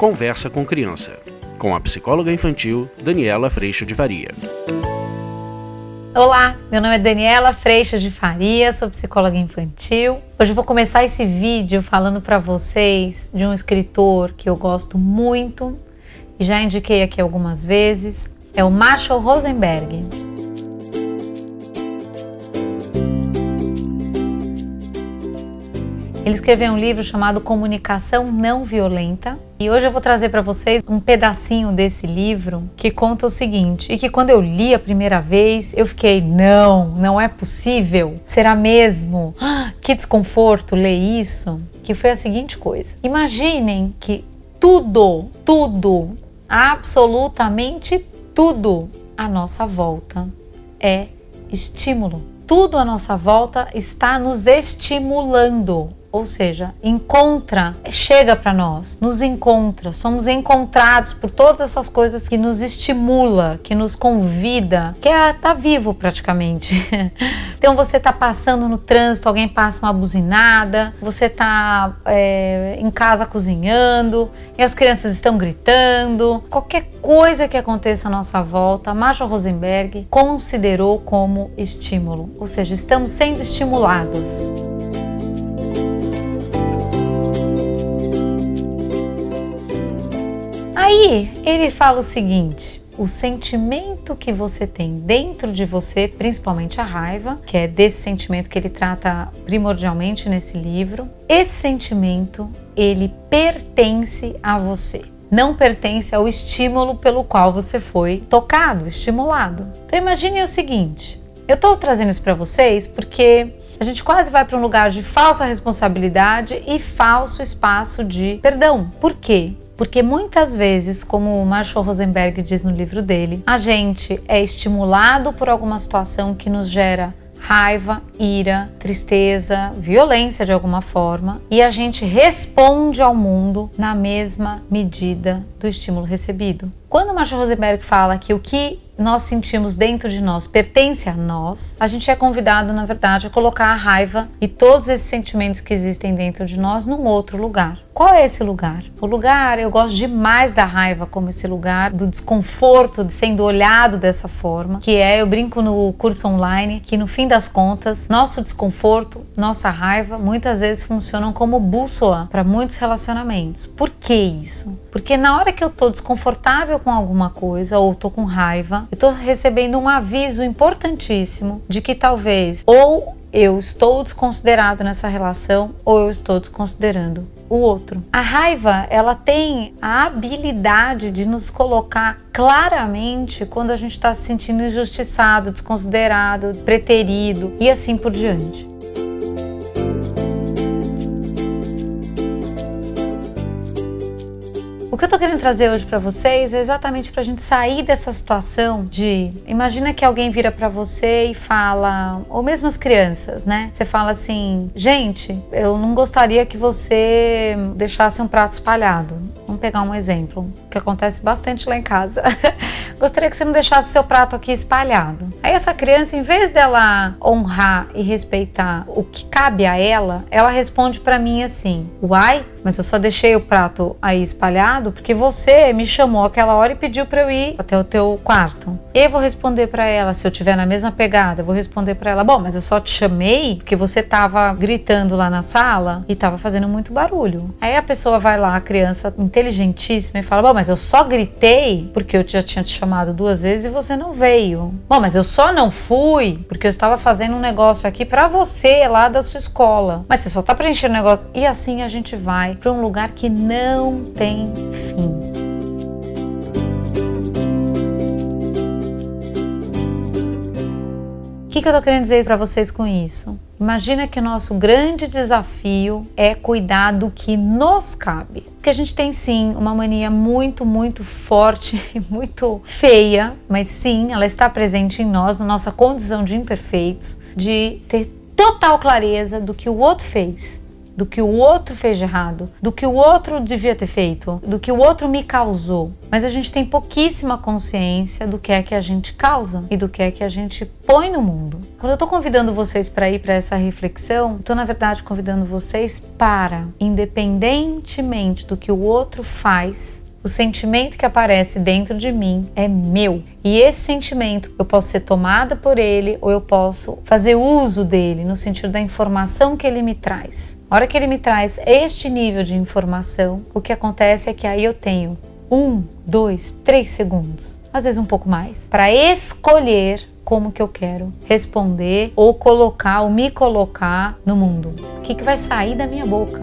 Conversa com Criança, com a psicóloga infantil Daniela Freixo de Faria. Olá, meu nome é Daniela Freixo de Faria, sou psicóloga infantil. Hoje eu vou começar esse vídeo falando para vocês de um escritor que eu gosto muito e já indiquei aqui algumas vezes, é o Marshall Rosenberg. Ele escreveu um livro chamado Comunicação Não Violenta. E hoje eu vou trazer para vocês um pedacinho desse livro que conta o seguinte: e que quando eu li a primeira vez, eu fiquei, não, não é possível. Será mesmo? Que desconforto ler isso. Que foi a seguinte coisa: imaginem que tudo, tudo, absolutamente tudo à nossa volta é estímulo. Tudo à nossa volta está nos estimulando ou seja, encontra, chega para nós, nos encontra, somos encontrados por todas essas coisas que nos estimula, que nos convida, que é tá vivo praticamente. então você tá passando no trânsito, alguém passa uma buzinada, você tá é, em casa cozinhando e as crianças estão gritando, qualquer coisa que aconteça à nossa volta, Marshall Rosenberg considerou como estímulo, ou seja, estamos sendo estimulados. Ele fala o seguinte: o sentimento que você tem dentro de você, principalmente a raiva, que é desse sentimento que ele trata primordialmente nesse livro, esse sentimento ele pertence a você. Não pertence ao estímulo pelo qual você foi tocado, estimulado. Então imagine o seguinte: eu estou trazendo isso para vocês porque a gente quase vai para um lugar de falsa responsabilidade e falso espaço de perdão. Por quê? Porque muitas vezes, como o Marshall Rosenberg diz no livro dele, a gente é estimulado por alguma situação que nos gera raiva, ira, tristeza, violência de alguma forma, e a gente responde ao mundo na mesma medida do estímulo recebido. Quando o Marshall Rosenberg fala que o que nós sentimos dentro de nós pertence a nós, a gente é convidado, na verdade, a colocar a raiva e todos esses sentimentos que existem dentro de nós num outro lugar. Qual é esse lugar? O lugar, eu gosto demais da raiva como esse lugar do desconforto de sendo olhado dessa forma, que é, eu brinco no curso online, que no fim das contas, nosso desconforto, nossa raiva, muitas vezes funcionam como bússola para muitos relacionamentos. Por que isso? Porque na hora que eu tô desconfortável com alguma coisa ou tô com raiva, eu tô recebendo um aviso importantíssimo de que talvez ou eu estou desconsiderado nessa relação ou eu estou desconsiderando o outro. A raiva, ela tem a habilidade de nos colocar claramente quando a gente está se sentindo injustiçado, desconsiderado, preterido e assim por diante. Querendo trazer hoje para vocês é exatamente pra gente sair dessa situação de imagina que alguém vira para você e fala, ou mesmo as crianças, né? Você fala assim: "Gente, eu não gostaria que você deixasse um prato espalhado". Pegar um exemplo que acontece bastante lá em casa. gostaria que você não deixasse seu prato aqui espalhado. Aí essa criança, em vez dela honrar e respeitar o que cabe a ela, ela responde para mim assim: "Uai, mas eu só deixei o prato aí espalhado porque você me chamou aquela hora e pediu para eu ir até o teu quarto. E eu vou responder para ela, se eu tiver na mesma pegada, vou responder para ela: "Bom, mas eu só te chamei porque você tava gritando lá na sala e tava fazendo muito barulho". Aí a pessoa vai lá, a criança inteligentíssima e fala: "Bom, mas eu só gritei porque eu já tinha te chamado duas vezes e você não veio". "Bom, mas eu só não fui porque eu estava fazendo um negócio aqui para você lá da sua escola". "Mas você só tá preenchendo negócio". E assim a gente vai para um lugar que não tem fim. O que, que eu estou querendo dizer para vocês com isso? Imagina que o nosso grande desafio é cuidar do que nos cabe. Porque a gente tem sim uma mania muito, muito forte e muito feia, mas sim, ela está presente em nós, na nossa condição de imperfeitos, de ter total clareza do que o outro fez do que o outro fez de errado, do que o outro devia ter feito, do que o outro me causou. Mas a gente tem pouquíssima consciência do que é que a gente causa e do que é que a gente põe no mundo. Quando eu tô convidando vocês para ir para essa reflexão, tô na verdade convidando vocês para, independentemente do que o outro faz, o sentimento que aparece dentro de mim é meu. E esse sentimento eu posso ser tomada por ele ou eu posso fazer uso dele no sentido da informação que ele me traz. A hora que ele me traz este nível de informação, o que acontece é que aí eu tenho um, dois, três segundos, às vezes um pouco mais, para escolher como que eu quero responder ou colocar ou me colocar no mundo. O que, que vai sair da minha boca?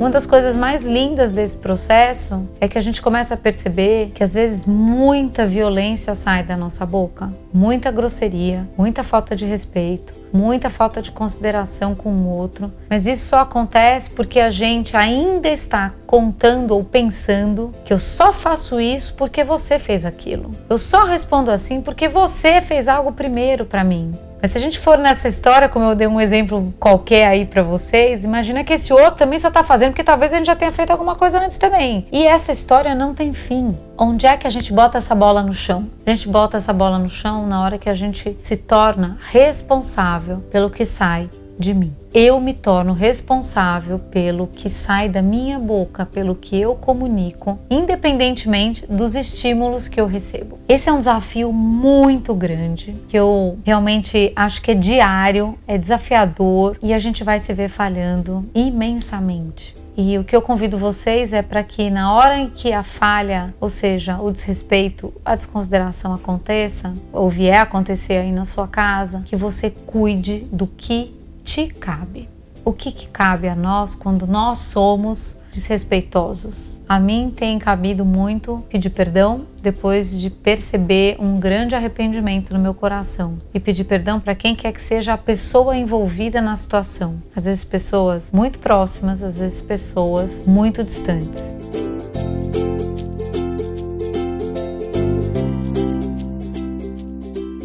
Uma das coisas mais lindas desse processo é que a gente começa a perceber que às vezes muita violência sai da nossa boca, muita grosseria, muita falta de respeito, muita falta de consideração com o outro, mas isso só acontece porque a gente ainda está contando ou pensando que eu só faço isso porque você fez aquilo. Eu só respondo assim porque você fez algo primeiro para mim. Mas se a gente for nessa história, como eu dei um exemplo qualquer aí para vocês, imagina que esse outro também só tá fazendo porque talvez a gente já tenha feito alguma coisa antes também. E essa história não tem fim. Onde é que a gente bota essa bola no chão? A gente bota essa bola no chão na hora que a gente se torna responsável pelo que sai de mim. Eu me torno responsável pelo que sai da minha boca, pelo que eu comunico, independentemente dos estímulos que eu recebo. Esse é um desafio muito grande, que eu realmente acho que é diário, é desafiador e a gente vai se ver falhando imensamente. E o que eu convido vocês é para que na hora em que a falha, ou seja, o desrespeito, a desconsideração aconteça, ou vier acontecer aí na sua casa, que você cuide do que te cabe. O que, que cabe a nós quando nós somos desrespeitosos? A mim tem cabido muito pedir perdão depois de perceber um grande arrependimento no meu coração e pedir perdão para quem quer que seja a pessoa envolvida na situação. Às vezes pessoas muito próximas, às vezes pessoas muito distantes.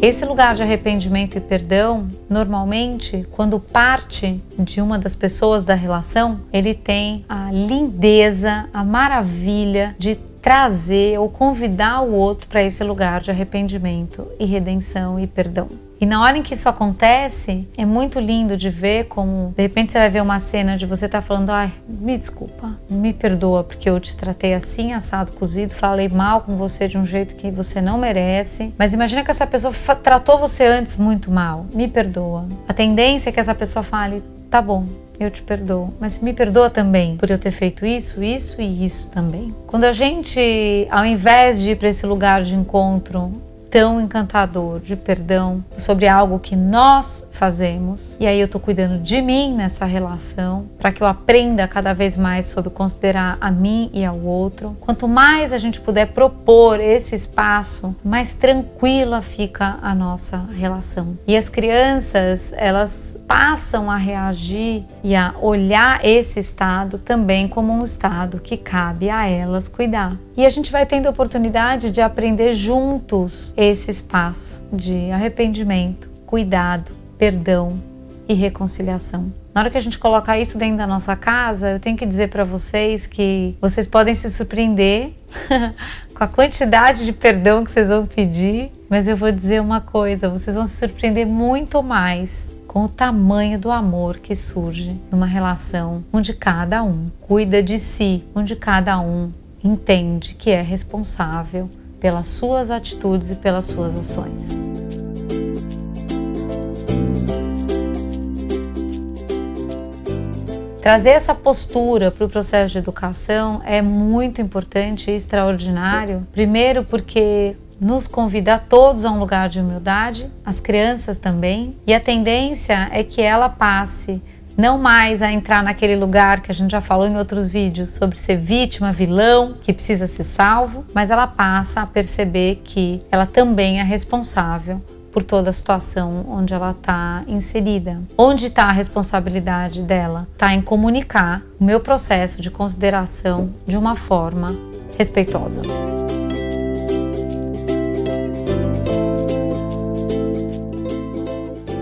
Esse lugar de arrependimento e perdão, normalmente, quando parte de uma das pessoas da relação, ele tem a lindeza, a maravilha de trazer ou convidar o outro para esse lugar de arrependimento e redenção e perdão. E na hora em que isso acontece, é muito lindo de ver como, de repente, você vai ver uma cena de você tá falando: ai, me desculpa, me perdoa porque eu te tratei assim, assado, cozido, falei mal com você de um jeito que você não merece. Mas imagina que essa pessoa tratou você antes muito mal, me perdoa. A tendência é que essa pessoa fale: tá bom, eu te perdoo, mas me perdoa também por eu ter feito isso, isso e isso também. Quando a gente, ao invés de ir para esse lugar de encontro tão encantador de perdão sobre algo que nós fazemos. E aí eu tô cuidando de mim nessa relação, para que eu aprenda cada vez mais sobre considerar a mim e ao outro. Quanto mais a gente puder propor esse espaço, mais tranquila fica a nossa relação. E as crianças, elas passam a reagir e a olhar esse estado também como um estado que cabe a elas cuidar. E a gente vai tendo a oportunidade de aprender juntos esse espaço de arrependimento, cuidado, perdão e reconciliação. Na hora que a gente colocar isso dentro da nossa casa, eu tenho que dizer para vocês que vocês podem se surpreender com a quantidade de perdão que vocês vão pedir, mas eu vou dizer uma coisa: vocês vão se surpreender muito mais com o tamanho do amor que surge numa relação onde cada um cuida de si, onde cada um entende que é responsável pelas suas atitudes e pelas suas ações. Trazer essa postura para o processo de educação é muito importante e extraordinário. Primeiro, porque nos convida a todos a um lugar de humildade, as crianças também, e a tendência é que ela passe não mais a entrar naquele lugar que a gente já falou em outros vídeos sobre ser vítima, vilão, que precisa ser salvo, mas ela passa a perceber que ela também é responsável por toda a situação onde ela está inserida. Onde está a responsabilidade dela? Está em comunicar o meu processo de consideração de uma forma respeitosa.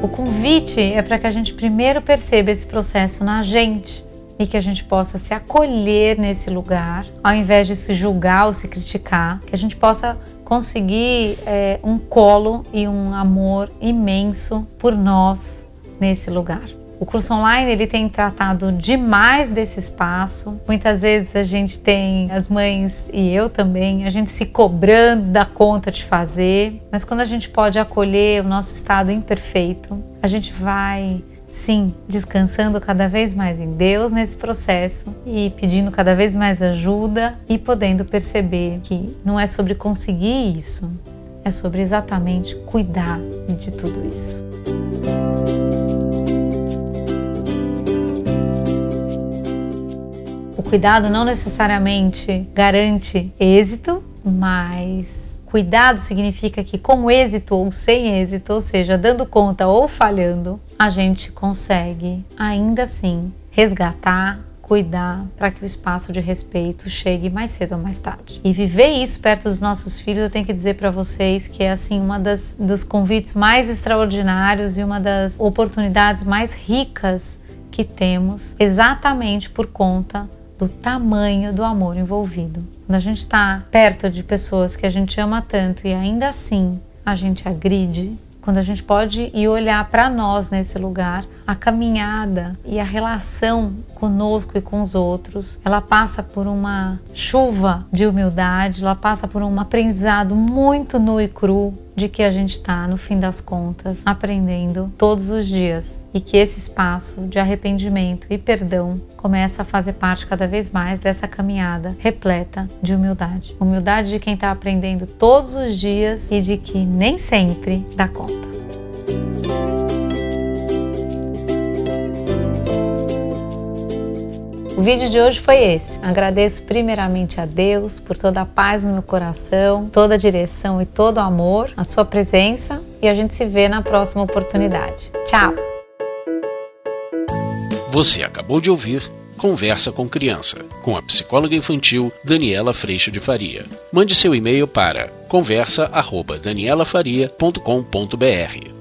O convite é para que a gente primeiro perceba esse processo na gente e que a gente possa se acolher nesse lugar, ao invés de se julgar ou se criticar, que a gente possa conseguir é, um colo e um amor imenso por nós nesse lugar. O curso online ele tem tratado demais desse espaço. Muitas vezes a gente tem as mães e eu também, a gente se cobrando da conta de fazer, mas quando a gente pode acolher o nosso estado imperfeito, a gente vai sim, descansando cada vez mais em Deus nesse processo e pedindo cada vez mais ajuda e podendo perceber que não é sobre conseguir isso, é sobre exatamente cuidar de tudo isso. Cuidado não necessariamente garante êxito, mas Cuidado significa que, com êxito ou sem êxito, ou seja, dando conta ou falhando, a gente consegue ainda assim resgatar, cuidar para que o espaço de respeito chegue mais cedo ou mais tarde. E viver isso perto dos nossos filhos, eu tenho que dizer para vocês que é assim uma das dos convites mais extraordinários e uma das oportunidades mais ricas que temos, exatamente por conta do tamanho do amor envolvido. Quando a gente está perto de pessoas que a gente ama tanto e ainda assim a gente agride, quando a gente pode ir olhar para nós nesse lugar, a caminhada e a relação conosco e com os outros, ela passa por uma chuva de humildade, ela passa por um aprendizado muito nu e cru de que a gente está, no fim das contas, aprendendo todos os dias e que esse espaço de arrependimento e perdão começa a fazer parte cada vez mais dessa caminhada repleta de humildade. Humildade de quem está aprendendo todos os dias e de que nem sempre dá conta. O vídeo de hoje foi esse. Agradeço primeiramente a Deus por toda a paz no meu coração, toda a direção e todo o amor, a sua presença e a gente se vê na próxima oportunidade. Tchau! Você acabou de ouvir Conversa com Criança, com a psicóloga infantil Daniela Freixo de Faria. Mande seu e-mail para conversa@danielafaria.com.br.